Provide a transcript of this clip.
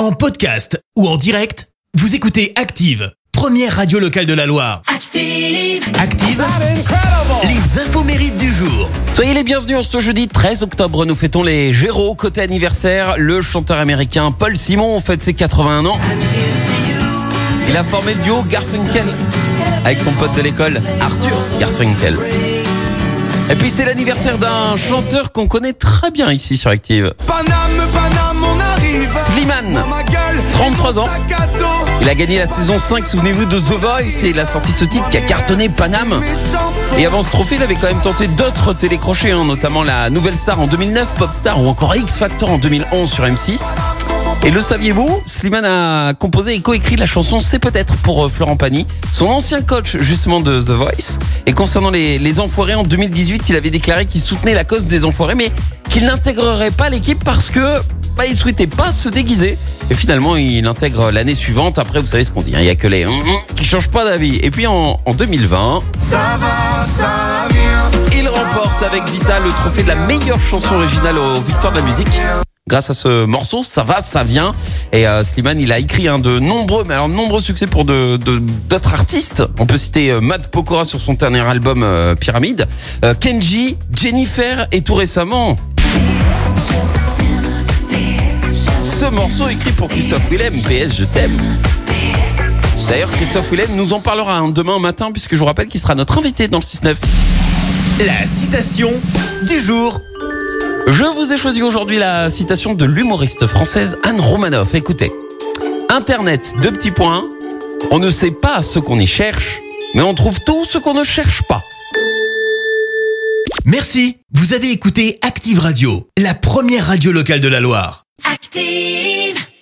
En podcast ou en direct, vous écoutez Active, première radio locale de la Loire. Active. Active, les infos mérites du jour. Soyez les bienvenus en ce jeudi 13 octobre. Nous fêtons les Géros. Côté anniversaire, le chanteur américain Paul Simon fête ses 81 ans. Il a formé le duo Garfunkel avec son pote de l'école Arthur Garfunkel. Et puis c'est l'anniversaire d'un chanteur qu'on connaît très bien ici sur Active. Slimane. Dans ma gueule, 33 ans. Il a gagné la saison 5, souvenez-vous, de The Voice et il a sorti ce titre qui a cartonné Paname. Et avant ce trophée, il avait quand même tenté d'autres télécrochets, hein, notamment la Nouvelle Star en 2009, Pop Star ou encore X Factor en 2011 sur M6. Et le saviez-vous Slimane a composé et coécrit la chanson C'est peut-être pour euh, Florent Pagny, son ancien coach justement de The Voice. Et concernant les, les enfoirés, en 2018, il avait déclaré qu'il soutenait la cause des enfoirés, mais qu'il n'intégrerait pas l'équipe parce que bah, il souhaitait pas se déguiser. Et finalement, il intègre l'année suivante. Après, vous savez ce qu'on dit, hein, il y a que les hum, hum qui changent pas d'avis. Et puis en, en 2020, Ça va, ça vient. il remporte avec Vita le trophée de la meilleure chanson originale aux Victoires de la musique. Grâce à ce morceau, ça va, ça vient. Et euh, Slimane, il a écrit hein, de nombreux, mais alors de nombreux succès pour de- d'autres artistes. On peut citer euh, Matt Pokora sur son dernier album euh, Pyramide, Kenji, Jennifer et tout récemment. Ce morceau écrit pour Christophe Willem, PS, je t'aime. D'ailleurs, Christophe Willem nous en parlera demain matin, puisque je vous rappelle qu'il sera notre invité dans le 6-9. La citation du jour. Je vous ai choisi aujourd'hui la citation de l'humoriste française Anne Romanoff. Écoutez. Internet, deux petits points. On ne sait pas ce qu'on y cherche, mais on trouve tout ce qu'on ne cherche pas. Merci, vous avez écouté Active Radio, la première radio locale de la Loire. Active.